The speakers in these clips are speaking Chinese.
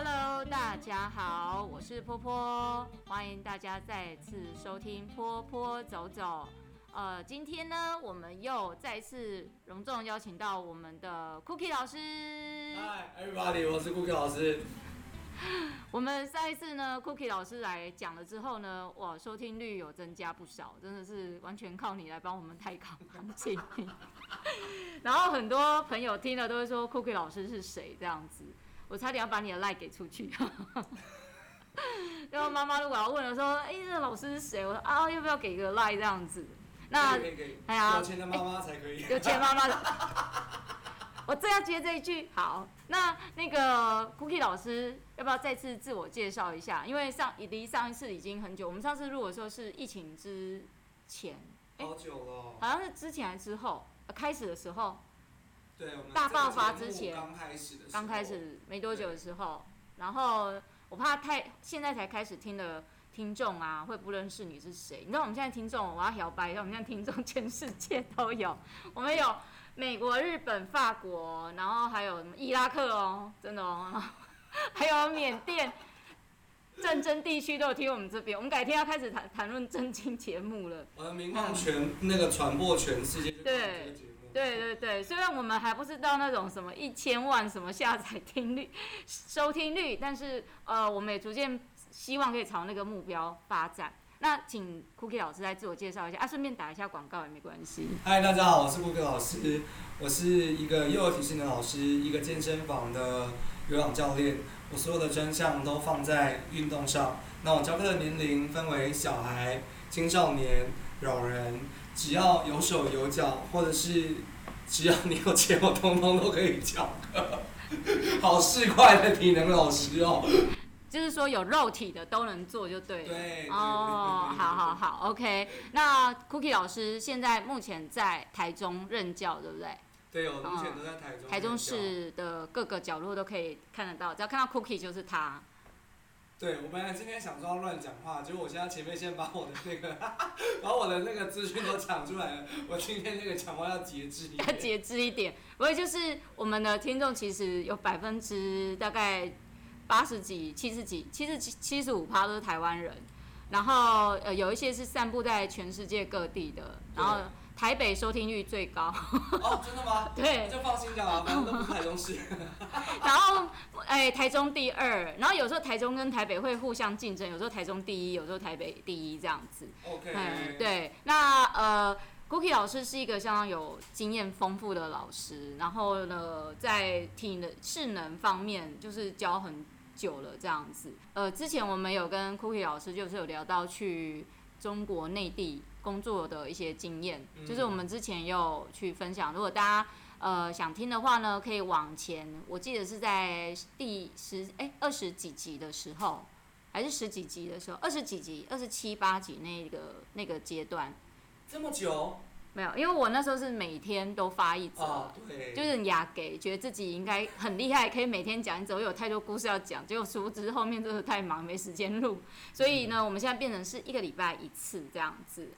Hello，大家好，我是波波，欢迎大家再次收听波波走走。呃，今天呢，我们又再次隆重邀请到我们的 Cookie 老师。Hi everybody，我是 Cookie 老师。我们上一次呢，Cookie 老师来讲了之后呢，哇，收听率有增加不少，真的是完全靠你来帮我们抬扛行情。然后很多朋友听了都会说 Cookie 老师是谁这样子，我差点要把你的 like 给出去。然后妈妈如果要问了说，哎，这个老师是谁？我说啊，要不要给个 like 这样子？那哎呀，有钱的妈妈才可以。有钱妈妈的。我正要接这一句，好，那那个 Cookie 老师要不要再次自我介绍一下？因为上离上一次已经很久，我们上次录的时候是疫情之前，好久了，好像是之前还是之后？开始的时候，对，我们大爆发之前，刚开始的，刚开始没多久的时候，然后我怕太现在才开始听的听众啊，会不认识你是谁？你知道我们现在听众，我要摇摆一下，我们现在听众 全世界都有，我们有。美国、日本、法国，然后还有什么伊拉克哦，真的哦，还有缅甸，战争地区都有听我们这边。我们改天要开始谈谈论正经节目了。我的名望全那个传播全世界。对对对对，虽然我们还不是到那种什么一千万什么下载听率、收听率，但是呃，我们也逐渐希望可以朝那个目标发展。那请 Cookie 老师来自我介绍一下啊，顺便打一下广告也没关系。嗨，大家好，我是 Cookie 老师，我是一个幼儿体适能老师，一个健身房的有氧教练。我所有的专项都放在运动上。那我教课的年龄分为小孩、青少年、老人，只要有手有脚，或者是 只要你有钱，我通通都可以教课。好市侩的体能老师哦。就是说有肉体的都能做就对了。对。哦，好好好，OK。那 Cookie 老师现在目前在台中任教，对不对？对，我目前都在台中。台中市的各个角落都可以看得到，只要看到 Cookie 就是他。对，我本来今天想说要乱讲话，结果我现在前面先把我的那个，把我的那个资讯都讲出来了。我今天那个讲话要节制一点。要节制一点，不过就是我们的听众其实有百分之大概。八十几、七十几、七十七、七十五趴都是台湾人，然后呃有一些是散布在全世界各地的，然后台北收听率最高。哦，真的吗？对，就放心讲啊，反正都不是台中市。然后哎、欸，台中第二，然后有时候台中跟台北会互相竞争，有时候台中第一，有时候台北第一这样子。OK。嗯，对，那呃，Cookie 老师是一个相当有经验丰富的老师，然后呢，在体能智能方面就是教很。久了这样子，呃，之前我们有跟 Cookie 老师就是有聊到去中国内地工作的一些经验，嗯、就是我们之前有去分享。如果大家呃想听的话呢，可以往前，我记得是在第十哎二十几集的时候，还是十几集的时候，二十几集、二十七八集那个那个阶段，这么久。没有，因为我那时候是每天都发一则，哦、对，就是亚给，觉得自己应该很厉害，可以每天讲一则，我有太多故事要讲，结果殊不知后面真的太忙，没时间录，所以呢，我们现在变成是一个礼拜一次这样子。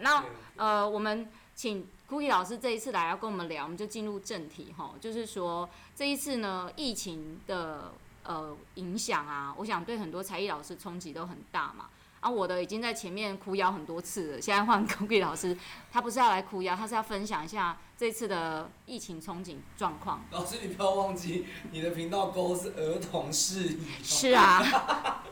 那呃，我们请 Cookie 老师这一次来要跟我们聊，我们就进入正题哈，就是说这一次呢，疫情的呃影响啊，我想对很多才艺老师冲击都很大嘛。啊，我的已经在前面哭腰很多次了，现在换 Cookie 老师，他不是要来哭腰，他是要分享一下这次的疫情憧憬状况。老师，你不要忘记，你的频道勾是儿童适宜。是啊。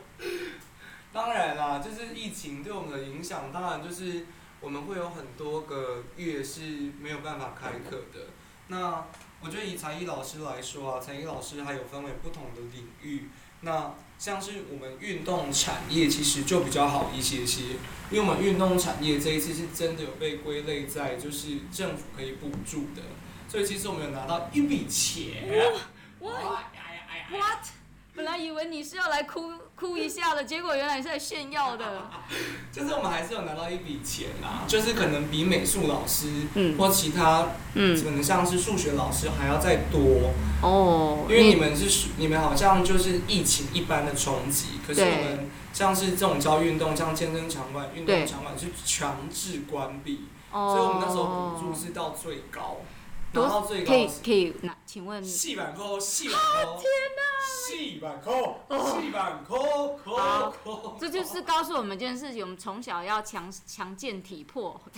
当然啦，就是疫情对我们的影响，当然就是我们会有很多个月是没有办法开课的。那我觉得以才艺老师来说啊，才艺老师还有分为不同的领域。那像是我们运动产业其实就比较好一些些，因为我们运动产业这一次是真的有被归类在就是政府可以补助的，所以其实我们有拿到一笔钱。What？本来以为你是要来哭哭一下的，结果原来是在炫耀的。就是我们还是有拿到一笔钱啊，就是可能比美术老师，嗯，或其他，嗯，可能像是数学老师还要再多。哦。因为你们是你们好像就是疫情一般的冲击，可是我们像是这种教运动，像健身场馆、运动场馆是强制关闭，所以我们那时候补助是到最高。然后最高可以可以，那请问？四万块，四万块。天哪！细板扣，细板扣，扣扣。这就是告诉我们一件事情：我们从小要强强健体魄。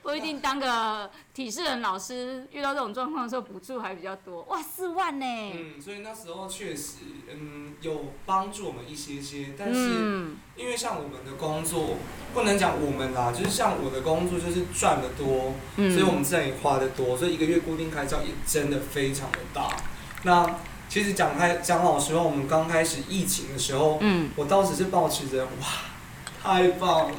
不一定当个体适能老师，遇到这种状况的时候，补助还比较多。哇，四万呢！嗯，所以那时候确实，嗯，有帮助我们一些些。但是，因为像我们的工作，不能讲我们啦，就是像我的工作，就是赚的多，嗯、所以我们自然也花的多，所以一个月固定开销也真的非常的大。那其实讲开讲老实话，我们刚开始疫情的时候，嗯，我当时是抱持着哇。太棒了，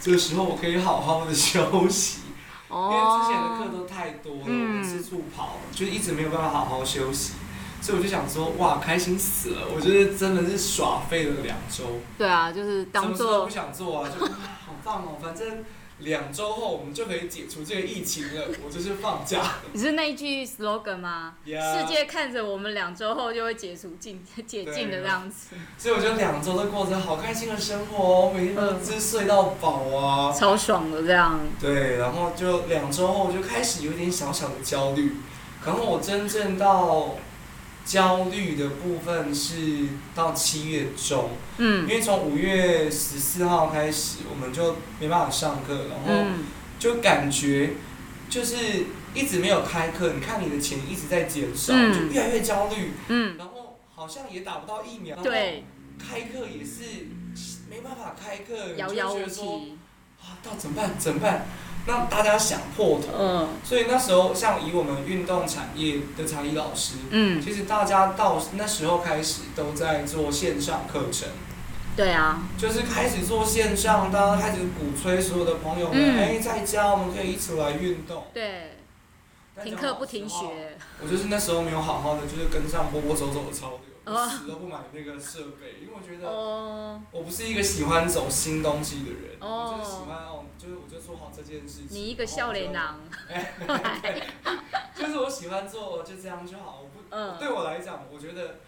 这个时候我可以好好的休息，因为之前的课都太多了，我四处跑，就一直没有办法好好休息，所以我就想说，哇，开心死了！我觉得真的是耍废了两周。对啊，就是当做不想做啊，就好棒哦，反正。两周后我们就可以解除这个疫情了，我就是放假。你是那一句 slogan 吗？Yeah. 世界看着我们两周后就会解除禁解禁的这样子。所以我觉得两周都过着好开心的生活哦，每天都是睡到饱啊，超爽的这样。对，然后就两周后我就开始有点小小的焦虑，然后我真正到。焦虑的部分是到七月中，嗯，因为从五月十四号开始，我们就没办法上课，然后就感觉就是一直没有开课，你看你的钱一直在减少，嗯、就越来越焦虑，嗯，然后好像也打不到疫苗，对，开课也是没办法开课，遥遥无期，怎么办？怎么办？那大家想破头，嗯、所以那时候像以我们运动产业的才艺老师，嗯，其实大家到那时候开始都在做线上课程，对啊，就是开始做线上，大家开始鼓吹所有的朋友们，哎、嗯，在家我们可以一起来运动，对，停课不停学，我就是那时候没有好好的就是跟上波波走走的潮流。我死都不买那个设备，因为我觉得我不是一个喜欢走新东西的人，我就是喜欢哦，就是我就做好这件事情。你一个笑脸郎。对，就是我喜欢做，就这样就好。我不，对我来讲，我觉得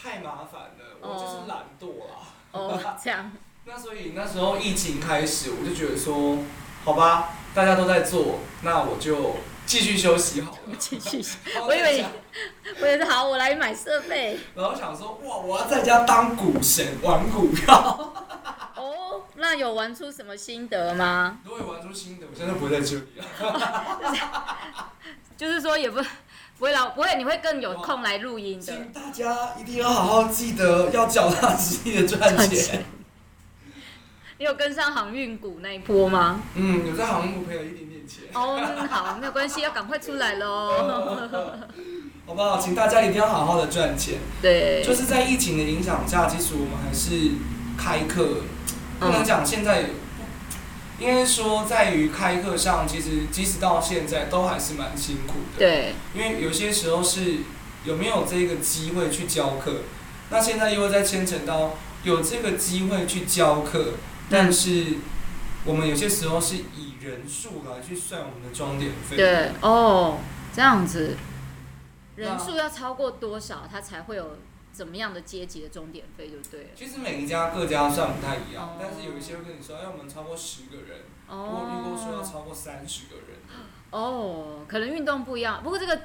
太麻烦了，我就是懒惰啦。哦，这样。那所以那时候疫情开始，我就觉得说，好吧，大家都在做，那我就。继续休息好了。继续，我以为你，我以为好，我来买设备。然后想说，哇，我要在家当股神，玩股票。哦，那有玩出什么心得吗？如果有玩出心得，我现在不会在这里了。就是说，也不不会老不会，你会更有空来录音的。请大家一定要好好记得，要脚踏实地的赚钱。你有跟上航运股那一波吗？嗯，有在航运股赔了一点点钱。哦，好，没有关系，要赶快出来喽。好不好？请大家一定要好好的赚钱。对。就是在疫情的影响下，其实我们还是开课，不能讲现在，应该说在于开课上，其实即使到现在都还是蛮辛苦的。对。因为有些时候是有没有这个机会去教课，那现在又会再牵扯到有这个机会去教课。但是，我们有些时候是以人数来去算我们的装点费。对，哦，这样子，人数要超过多少，它才会有怎么样的阶级的终点费，对不对？其实每一家各家算不太一样，但是有一些会跟你说，要我们超过十个人，我如果说要超过三十个人。哦，可能运动不一样，不过这个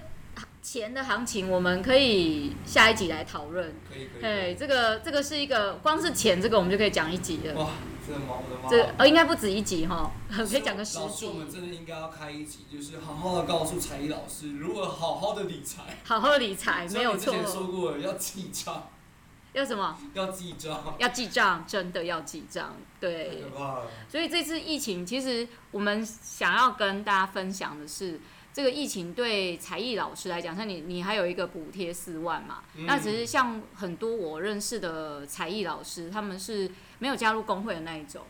钱的行情，我们可以下一集来讨论。可以可以。哎，这个这个是一个，光是钱这个我们就可以讲一集了。哇。真的吗？我的妈！这呃，应该不止一集哈，可以讲个十集。老师，我们真的应该要开一集，就是好好的告诉才艺老师如何好好的理财。好好的理财，没有错。之前说过了，要记账。要什么？要记账。要记账，真的要记账。对。所以这次疫情，其实我们想要跟大家分享的是，这个疫情对才艺老师来讲，像你，你还有一个补贴四万嘛？嗯、那只是像很多我认识的才艺老师，他们是。没有加入工会的那一种，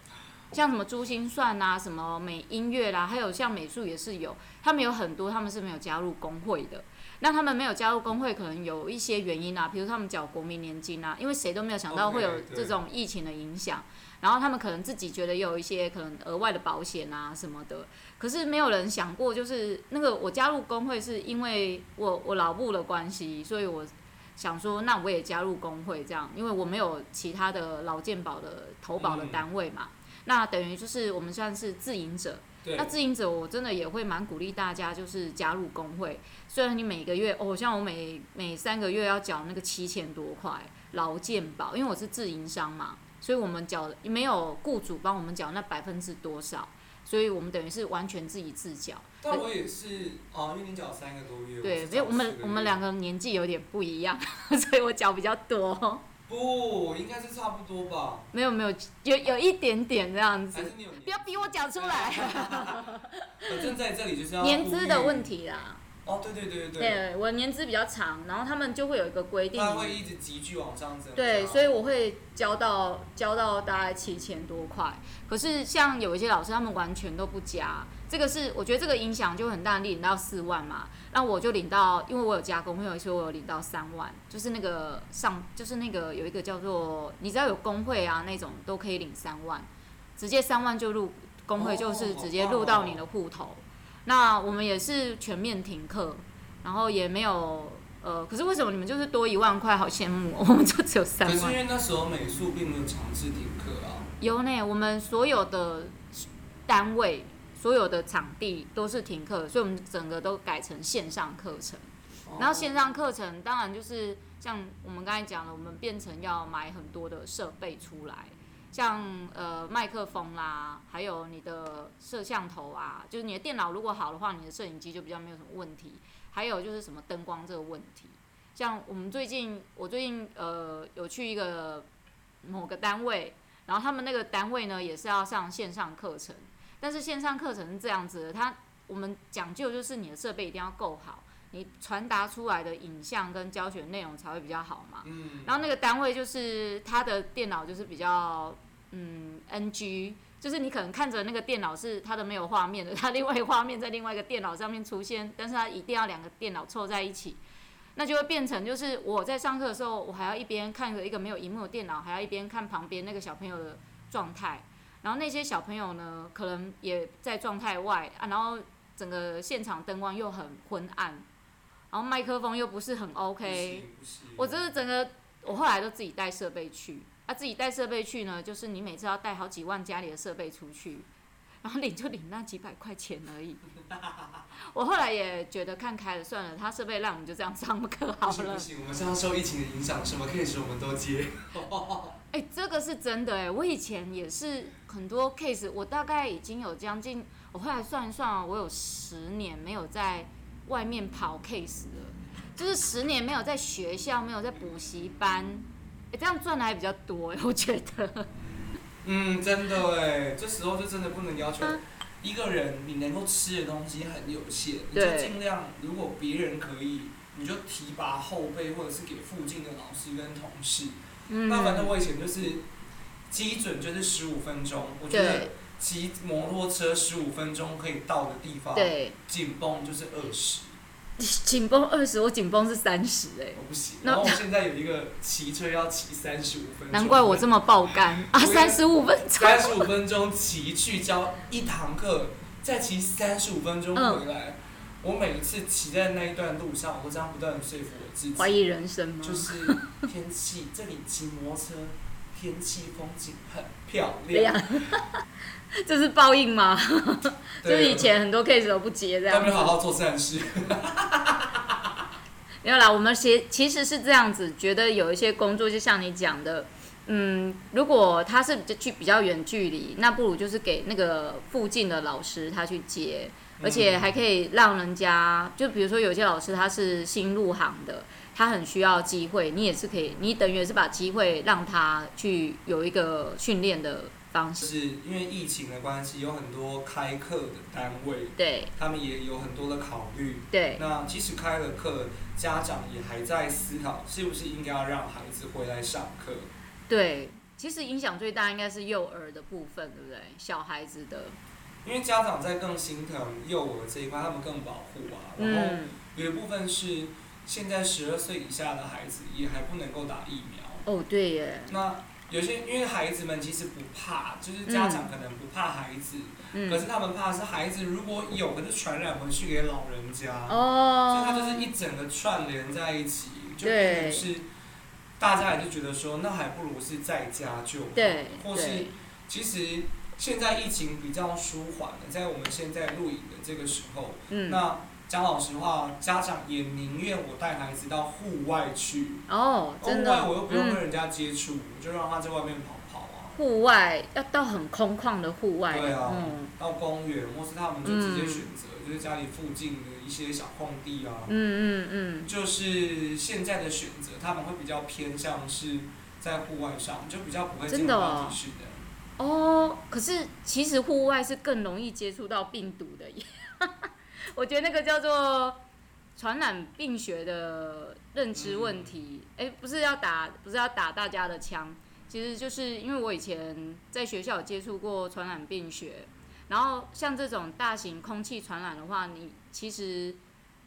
像什么珠心算啊，什么美音乐啦，还有像美术也是有，他们有很多他们是没有加入工会的。那他们没有加入工会，可能有一些原因啊，比如他们缴国民年金啊，因为谁都没有想到会有这种疫情的影响。然后他们可能自己觉得有一些可能额外的保险啊什么的，可是没有人想过，就是那个我加入工会是因为我我老部的关系，所以我。想说，那我也加入工会这样，因为我没有其他的劳健保的投保的单位嘛。嗯、那等于就是我们算是自营者，那自营者我真的也会蛮鼓励大家，就是加入工会。虽然你每个月，哦，像我每每三个月要缴那个七千多块劳健保，因为我是自营商嘛，所以我们缴没有雇主帮我们缴那百分之多少，所以我们等于是完全自己自缴。但我也是哦，因为你缴三个多月。对，没有我们我们两个年纪有点不一样，所以我缴比较多。不，应该是差不多吧。没有没有，有有一点点这样子。还是你有？不要逼我讲出来。反正在这里就是要年资的问题啦。哦，对对对对。对，我年资比较长，然后他们就会有一个规定。他会一直急剧往上增。对，所以我会交到交到大概七千多块。可是像有一些老师，他们完全都不加。这个是我觉得这个影响就很大，你领到四万嘛，那我就领到，因为我有加工会，有一些我有领到三万，就是那个上，就是那个有一个叫做，你只要有工会啊那种都可以领三万，直接三万就入工会，就是直接入到你的户头。哦、那我们也是全面停课，然后也没有呃，可是为什么你们就是多一万块？好羡慕，我们就只有三万。可是因为那时候美术并没有强制停课啊。有呢，我们所有的单位。所有的场地都是停课，所以我们整个都改成线上课程。然后线上课程当然就是像我们刚才讲的，我们变成要买很多的设备出来，像呃麦克风啦，还有你的摄像头啊，就是你的电脑如果好的话，你的摄影机就比较没有什么问题。还有就是什么灯光这个问题，像我们最近我最近呃有去一个某个单位，然后他们那个单位呢也是要上线上课程。但是线上课程是这样子的，它我们讲究就是你的设备一定要够好，你传达出来的影像跟教学内容才会比较好嘛。嗯。然后那个单位就是他的电脑就是比较嗯 NG，就是你可能看着那个电脑是它的没有画面的，它另外一个画面在另外一个电脑上面出现，但是它一定要两个电脑凑在一起，那就会变成就是我在上课的时候，我还要一边看着一个没有荧幕的电脑，还要一边看旁边那个小朋友的状态。然后那些小朋友呢，可能也在状态外啊，然后整个现场灯光又很昏暗，然后麦克风又不是很 OK，我这是整个，我后来都自己带设备去，啊，自己带设备去呢，就是你每次要带好几万家里的设备出去，然后领就领那几百块钱而已。我后来也觉得看开了，算了，他设备烂，我们就这样上课好了。不行不行，我们现在受疫情的影响，什么 case 我们都接。哎、欸，这个是真的哎，我以前也是很多 case，我大概已经有将近，我后来算一算，我有十年没有在外面跑 case 了，就是十年没有在学校，没有在补习班，哎，这样赚的还比较多哎，我觉得。嗯，真的哎，这时候就真的不能要求一个人，你能够吃的东西很有限，你就尽量，如果别人可以，你就提拔后辈，或者是给附近的老师跟同事。嗯、那反正我以前就是基准就是十五分钟，我觉得骑摩托车十五分钟可以到的地方，对紧绷就是二十。紧绷二十，我紧绷是三十哎。我不行。然后我现在有一个骑车要骑三十五分钟。难怪我这么爆肝啊！三十五分钟。三十五分钟骑去教一堂课，再骑三十五分钟回来。嗯我每一次骑在那一段路上，我都这样不断的说服我自己。怀疑人生吗？就是天气，这里骑摩托车，天气风景很漂亮。这是报应吗？就是以前很多 case 都不接这样。要不要好好做善事？没有啦，我们其其实是这样子，觉得有一些工作，就像你讲的，嗯，如果他是去比较远距离，那不如就是给那个附近的老师他去接。而且还可以让人家，就比如说有些老师他是新入行的，他很需要机会，你也是可以，你等于也是把机会让他去有一个训练的方式。是因为疫情的关系，有很多开课的单位，对，他们也有很多的考虑。对，那即使开了课，家长也还在思考是不是应该要让孩子回来上课。对，其实影响最大应该是幼儿的部分，对不对？小孩子的。因为家长在更心疼幼儿这一块，他们更保护啊。然后有一部分是现在十二岁以下的孩子也还不能够打疫苗。哦，对耶。那有些因为孩子们其实不怕，就是家长可能不怕孩子，嗯、可是他们怕是孩子如果有，可是传染回去给老人家。哦。所以他就是一整个串联在一起，就变成是大家也就觉得说，那还不如是在家就好。对。或是其实。现在疫情比较舒缓了，在我们现在录影的这个时候，嗯，那讲老实话，家长也宁愿我带孩子到户外去。哦，真的。户外我又不用跟人家接触，我，就让他在外面跑跑啊。户外要到很空旷的户外。对啊，嗯，到公园，或是他们就直接选择，嗯，就是家里附近的一些小空地啊。嗯嗯嗯。就是现在的选择，他们会比较偏向是在户外上，就比较不会进到体式的。哦，可是其实户外是更容易接触到病毒的耶。我觉得那个叫做传染病学的认知问题，哎、嗯欸，不是要打，不是要打大家的枪，其实就是因为我以前在学校有接触过传染病学，然后像这种大型空气传染的话，你其实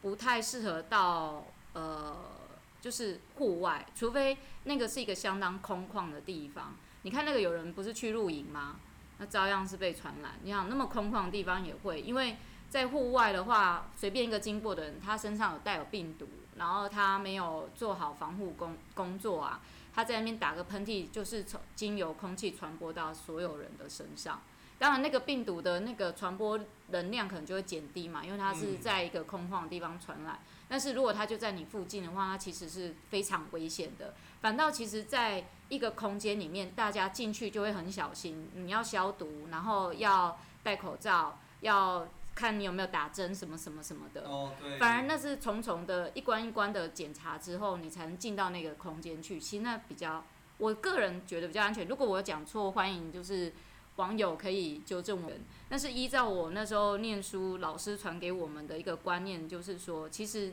不太适合到呃，就是户外，除非那个是一个相当空旷的地方。你看那个有人不是去露营吗？那照样是被传染。你想那么空旷的地方也会，因为在户外的话，随便一个经过的人，他身上有带有病毒，然后他没有做好防护工工作啊，他在那边打个喷嚏，就是从经由空气传播到所有人的身上。当然，那个病毒的那个传播能量可能就会减低嘛，因为它是在一个空旷的地方传染。但是如果它就在你附近的话，它其实是非常危险的。反倒其实在一个空间里面，大家进去就会很小心，你要消毒，然后要戴口罩，要看你有没有打针什么什么什么的。哦，对。反而那是重重的一关一关的检查之后，你才能进到那个空间去。其实那比较，我个人觉得比较安全。如果我讲错，欢迎就是网友可以纠正我。但是依照我那时候念书老师传给我们的一个观念，就是说，其实。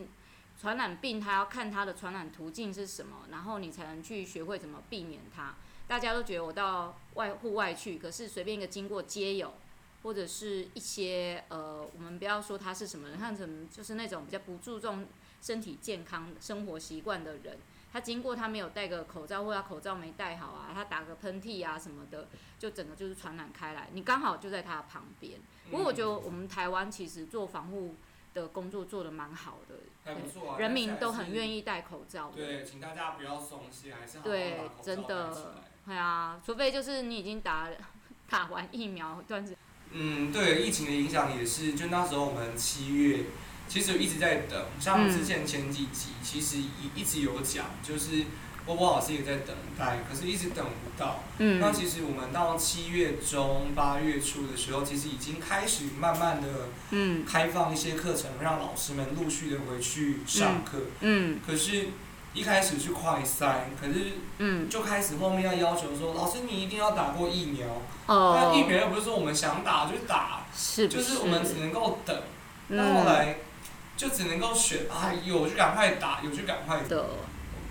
传染病，它要看它的传染途径是什么，然后你才能去学会怎么避免它。大家都觉得我到外户外去，可是随便一个经过街友，或者是一些呃，我们不要说他是什么人，看成就是那种比较不注重身体健康生活习惯的人，他经过他没有戴个口罩，或者他口罩没戴好啊，他打个喷嚏啊什么的，就整个就是传染开来。你刚好就在他旁边。不过我觉得我们台湾其实做防护的工作做得蛮好的。还不错啊，人民都很愿意戴口罩。对，请大家不要松懈，还是好好对，真的，对啊，除非就是你已经打 打完疫苗，断子。嗯，对，疫情的影响也是，就那时候我们七月，其实一直在等，像之前前几集，嗯、其实一一直有讲，就是。波波老师也在等待，可是一直等不到。嗯。那其实我们到七月中、八月初的时候，其实已经开始慢慢的，嗯，开放一些课程，让老师们陆续的回去上课。嗯。可是，一开始是快筛，可是，嗯，就开始后面要要求说，老师你一定要打过疫苗。哦。那疫苗又不是说我们想打就打，是，就是我们只能够等。那后来，就只能够选，啊，有就赶快打，有就赶快打。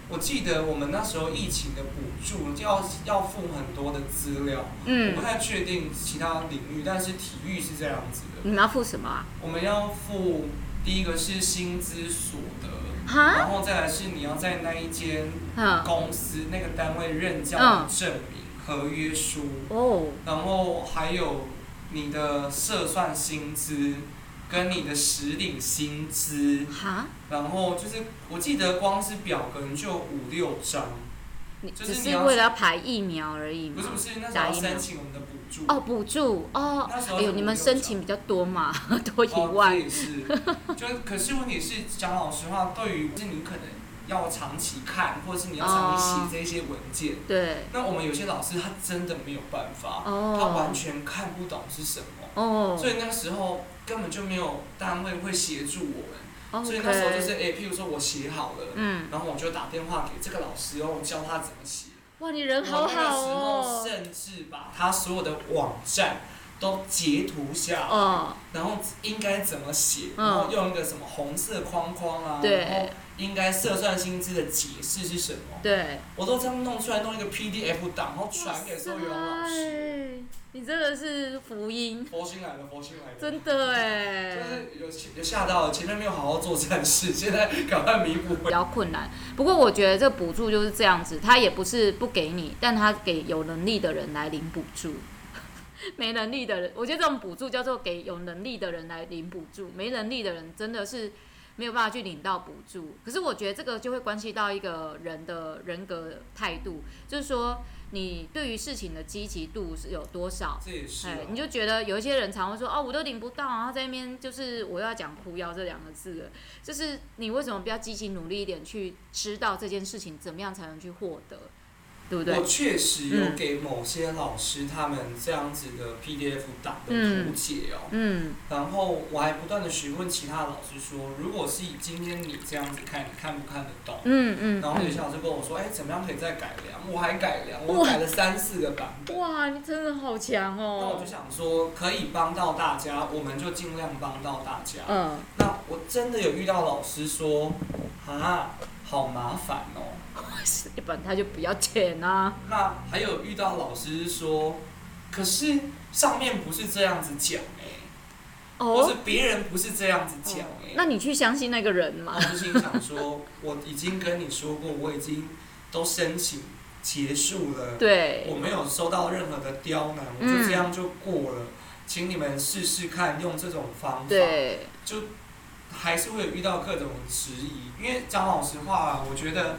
我记得我们那时候疫情的补助就要要付很多的资料，嗯，我不太确定其他领域，但是体育是这样子的。你们要付什么啊？我们要付第一个是薪资所得，然后再来是你要在那一间公司那个单位任教的证明、合约书，哦，然后还有你的社算薪资。跟你的实领薪资，然后就是我记得光是表格就五六张，就是你只是为了要排疫苗而已吗？不是不是，那时候申请我们的补助。哦，补助哦，哎呦，你们申请比较多嘛，多一万。哦、是，就可是问题是讲老实话，对于就是你可能要长期看，或者是你要长期写这些文件，哦、对。那我们有些老师他真的没有办法，哦、他完全看不懂是什么，哦，所以那时候。根本就没有单位会协助我们，okay. 所以那时候就是诶、欸，譬如说我写好了，嗯，然后我就打电话给这个老师，然后我教他怎么写。哇，你人好好哦。我那个时候甚至把他所有的网站都截图下来，哦、然后应该怎么写，然后用一个什么红色框框啊，对、嗯，应该测算薪资的解释是什么？对，我都这样弄出来，弄一个 PDF 档，然后传给所有老师。你真的是福音，佛心来了，佛心来了，真的哎，就是有有吓到了，前面没有好好做善事，现在赶快弥补。比较困难，不过我觉得这个补助就是这样子，他也不是不给你，但他给有能力的人来领补助，没能力的人，我觉得这种补助叫做给有能力的人来领补助，没能力的人真的是没有办法去领到补助。可是我觉得这个就会关系到一个人的人格态度，就是说你对于事情的积极度是有多少？这也是、啊。你就觉得有一些人常会说哦，我都领不到，然后在那边就是我要讲哭腰这两个字，就是你为什么不要积极努力一点，去知道这件事情怎么样才能去获得？对不对？我确实有给某些老师他们这样子的 PDF 档的图解哦，嗯，嗯，然后我还不断的询问其他老师说，如果是以今天你这样子看，你看不看得懂？嗯嗯。然后有些老师跟我说，哎，怎么样可以再改良？我还改良，我改了三四个版本。哇，你真的好强哦！那我就想说，可以帮到大家，我们就尽量帮到大家。嗯。那我真的有遇到老师说，啊，好麻烦哦。一本他就不要钱啊。那还有遇到老师说，可是上面不是这样子讲哎、欸，哦，或是别人不是这样子讲哎、欸哦，那你去相信那个人吗？我就心想说，我已经跟你说过，我已经都申请结束了，对，我没有收到任何的刁难，我就这样就过了，嗯、请你们试试看用这种方法，对，就还是会有遇到各种质疑，因为讲老实话，我觉得。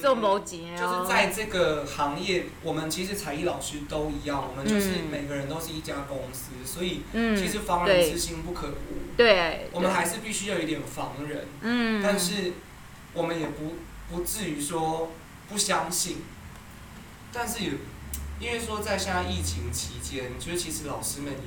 做某几年，就是在这个行业，我们其实才艺老师都一样，我们就是每个人都是一家公司，所以其实防人之心不可无。对，我们还是必须要有一点防人。嗯，但是我们也不不至于说不相信。但是也因为说在现在疫情期间，就是其实老师们也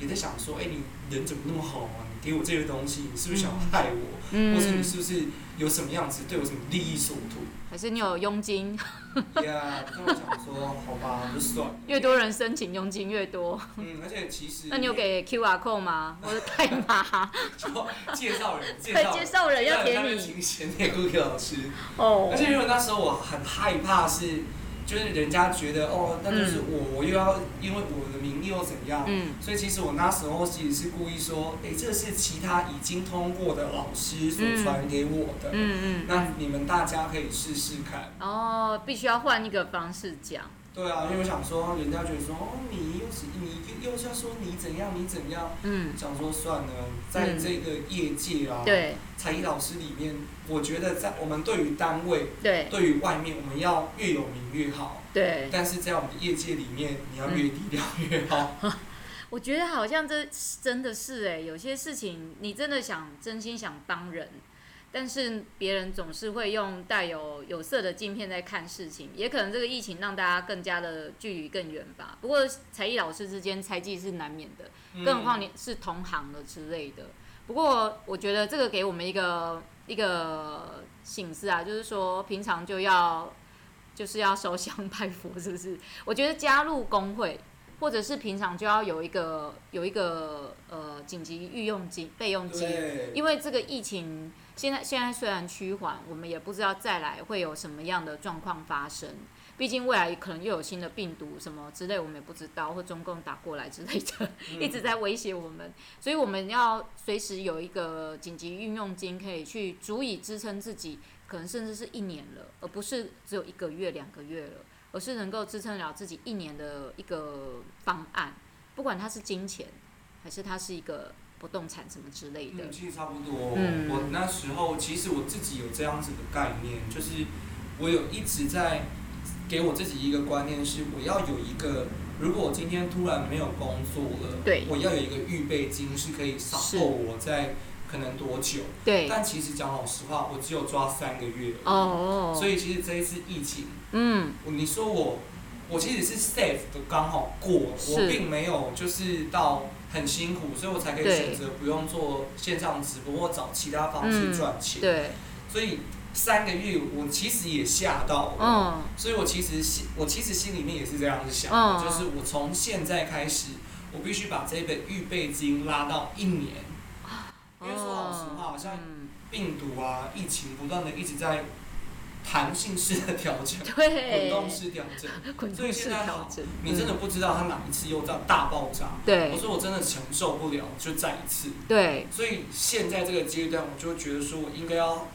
也在想说，哎，你人怎么那么好啊？你给我这些东西，你是不是想害我？嗯，或是你是不是有什么样子对我什么利益所图？还是你有佣金？呀，跟我想说，好吧，就算。越多人申请佣金越多。嗯，而且其实。那你有给 QR code 吗？我的代码？就介绍人，介绍介绍人要给你。请写给老师。哦。而且因为那时候我很害怕是。就是人家觉得哦，那就是我，嗯、我又要因为我的名义又怎样？嗯，所以其实我那时候其实是故意说，哎，这是其他已经通过的老师所传给我的，嗯嗯，嗯，那你们大家可以试试看。哦，必须要换一个方式讲。对啊，因为我想说，人家觉得说，哦，你又是你又是要说你怎样你怎样，嗯，想说算了，在这个业界啊，对，才艺老师里面，我觉得在我们对于单位，对，对于外面，我们要越有名越好，对，但是在我们的业界里面，你要越低调越好。嗯、我觉得好像这真的是哎，有些事情你真的想真心想帮人。但是别人总是会用带有有色的镜片在看事情，也可能这个疫情让大家更加的距离更远吧。不过才艺老师之间猜忌是难免的，更何况你是同行的之类的。不过我觉得这个给我们一个一个醒思啊，就是说平常就要就是要烧香拜佛，是不是？我觉得加入工会，或者是平常就要有一个有一个呃紧急御用金备用金，因为这个疫情。现在现在虽然趋缓，我们也不知道再来会有什么样的状况发生。毕竟未来可能又有新的病毒什么之类，我们也不知道，或中共打过来之类的，一直在威胁我们。所以我们要随时有一个紧急运用金，可以去足以支撑自己，可能甚至是一年了，而不是只有一个月、两个月了，而是能够支撑了自己一年的一个方案。不管它是金钱，还是它是一个。不动产什么之类的，嗯，其实差不多。嗯，我那时候其实我自己有这样子的概念，就是我有一直在给我自己一个观念，是我要有一个，如果我今天突然没有工作了，对，我要有一个预备金，是可以 support 我在可能多久。对。但其实讲老实话，我只有抓三个月。哦。所以其实这一次疫情，嗯，你说我，我其实是 safe 的刚好过，我并没有就是到。很辛苦，所以我才可以选择不用做线上直播或找其他方式赚钱。嗯。对，所以三个月我其实也吓到了。嗯。所以我其实心，我其实心里面也是这样子想就是我从现在开始，我必须把这一本预备金拉到一年。因为说老实话，好像病毒啊、疫情不断的一直在。弹性式的调整，滚动式调整，所以现在好，你真的不知道它哪一次又叫大爆炸。对，我说我真的承受不了，就再一次。对，所以现在这个阶段，我就觉得说我应该要，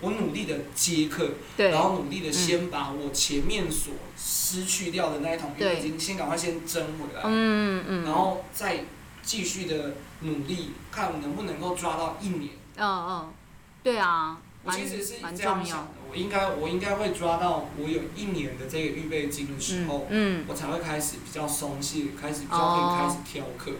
我努力的接课，然后努力的先把我前面所失去掉的那一桶已经，先赶快先争回来。嗯嗯，然后再继续的努力，看能不能够抓到一年。嗯嗯，对啊，我其实是这样想的，我应该我应该会抓到我有一年的这个预备金的时候，嗯，我才会开始比较松懈，开始比较可以开始挑课。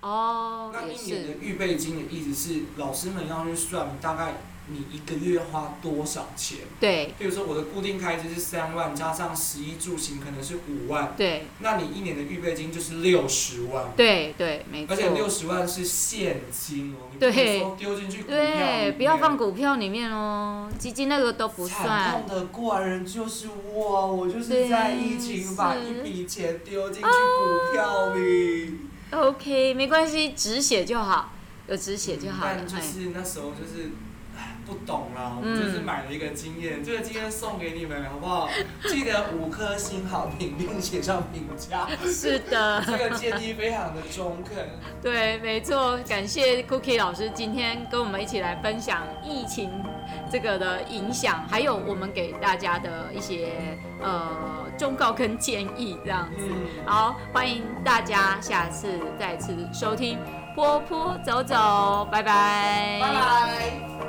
哦，那一年的，预备金的意思是，老师们要去算大概你一个月花多少钱。对比如说我的固定开支是三万，加上食衣住行可能是五万，对那你一年的预备金就是六十万。对对，没错。而且六十万是现金哦，你不对能说丢进去股票里对，不要放股票里面哦，基金那个都不惨算痛。的过来人就是我，我就是在疫情把一笔钱丢进去股票里。OK，没关系，止血就好，有止血就好了。就是那时候就是。唉不懂啦，我嗯们就是买了一个经验，这个经验送给你们好不好？记得五颗星好评并写上评价。是的，这个建议非常的中肯。对，没错，感谢 Cookie 老师今天跟我们一起来分享疫情这个的影响，还有我们给大家的一些呃忠告跟建议，这样子。嗯，好，欢迎大家下次再次收听波波走走，拜拜。拜拜。